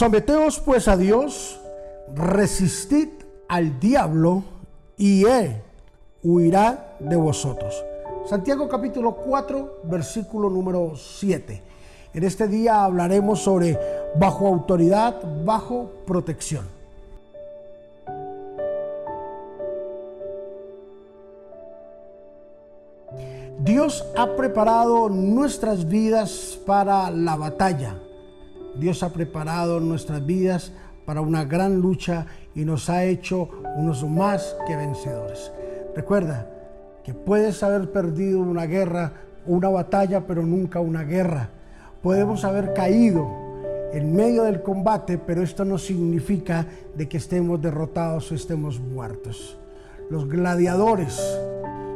Someteos pues a Dios, resistid al diablo y él huirá de vosotros. Santiago capítulo 4, versículo número 7. En este día hablaremos sobre bajo autoridad, bajo protección. Dios ha preparado nuestras vidas para la batalla Dios ha preparado nuestras vidas para una gran lucha y nos ha hecho unos más que vencedores. Recuerda que puedes haber perdido una guerra, una batalla, pero nunca una guerra. Podemos haber caído en medio del combate, pero esto no significa de que estemos derrotados o estemos muertos. Los gladiadores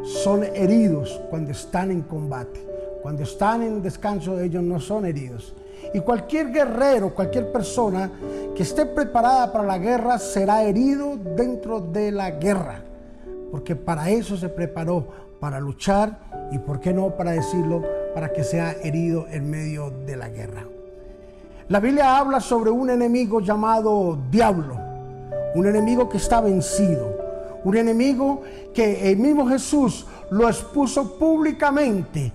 son heridos cuando están en combate. Cuando están en descanso ellos no son heridos. Y cualquier guerrero, cualquier persona que esté preparada para la guerra será herido dentro de la guerra. Porque para eso se preparó, para luchar y, ¿por qué no para decirlo? Para que sea herido en medio de la guerra. La Biblia habla sobre un enemigo llamado diablo, un enemigo que está vencido, un enemigo que el mismo Jesús lo expuso públicamente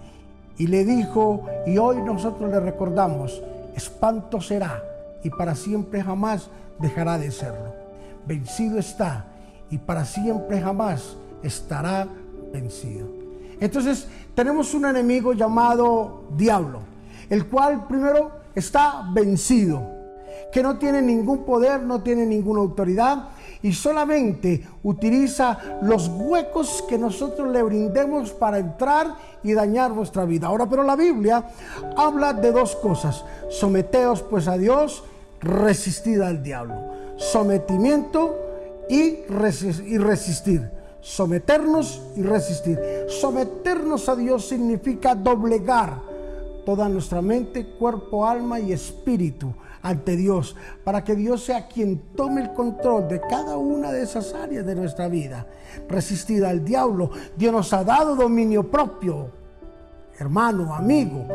y le dijo, y hoy nosotros le recordamos, espanto será y para siempre jamás dejará de serlo. Vencido está y para siempre jamás estará vencido. Entonces tenemos un enemigo llamado diablo, el cual primero está vencido, que no tiene ningún poder, no tiene ninguna autoridad y solamente utiliza los huecos que nosotros le brindemos para entrar y dañar vuestra vida. Ahora, pero la Biblia habla de dos cosas. Someteos pues a Dios, resistid al diablo. Sometimiento y, resistir. Someternos y resistir. Someternos a Dios significa doblegar toda nuestra mente, cuerpo, alma y espíritu ante Dios, para que Dios sea quien tome el control de cada una de esas áreas de nuestra vida. Resistir al diablo, Dios nos ha dado dominio propio. Hermano, amigo,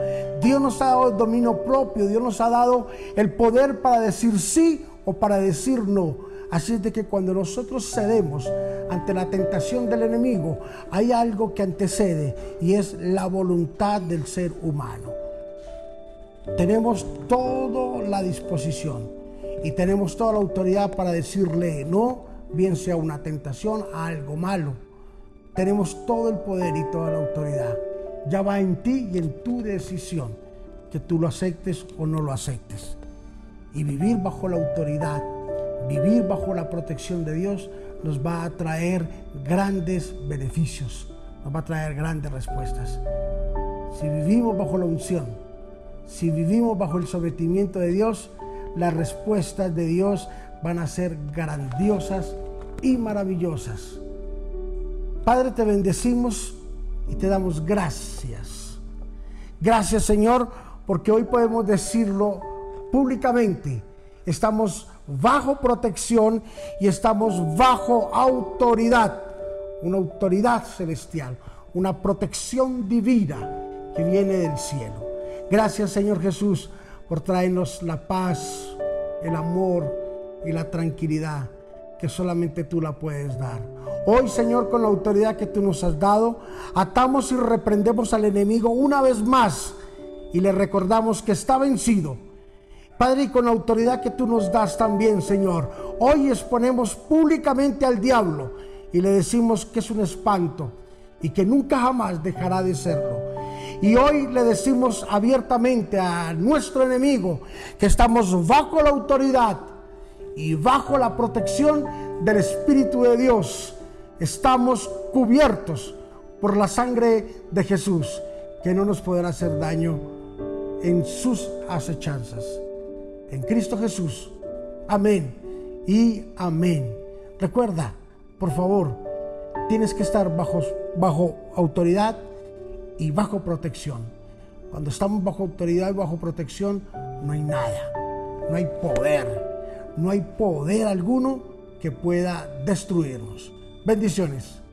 Dios nos ha dado el dominio propio, Dios nos ha dado el poder para decir sí o para decir no. Así es de que cuando nosotros cedemos ante la tentación del enemigo, hay algo que antecede y es la voluntad del ser humano. Tenemos toda la disposición y tenemos toda la autoridad para decirle no, bien sea una tentación, a algo malo. Tenemos todo el poder y toda la autoridad. Ya va en ti y en tu decisión que tú lo aceptes o no lo aceptes. Y vivir bajo la autoridad, vivir bajo la protección de Dios nos va a traer grandes beneficios, nos va a traer grandes respuestas. Si vivimos bajo la unción, si vivimos bajo el sometimiento de Dios, las respuestas de Dios van a ser grandiosas y maravillosas. Padre, te bendecimos y te damos gracias. Gracias Señor, porque hoy podemos decirlo públicamente. Estamos bajo protección y estamos bajo autoridad, una autoridad celestial, una protección divina que viene del cielo. Gracias Señor Jesús por traernos la paz, el amor y la tranquilidad que solamente tú la puedes dar. Hoy Señor con la autoridad que tú nos has dado, atamos y reprendemos al enemigo una vez más y le recordamos que está vencido. Padre, y con la autoridad que tú nos das también, Señor, hoy exponemos públicamente al diablo y le decimos que es un espanto y que nunca jamás dejará de serlo. Y hoy le decimos abiertamente a nuestro enemigo que estamos bajo la autoridad y bajo la protección del Espíritu de Dios. Estamos cubiertos por la sangre de Jesús, que no nos podrá hacer daño en sus acechanzas. En Cristo Jesús. Amén y amén. Recuerda, por favor, tienes que estar bajo, bajo autoridad y bajo protección. Cuando estamos bajo autoridad y bajo protección, no hay nada, no hay poder, no hay poder alguno que pueda destruirnos. Bendiciones.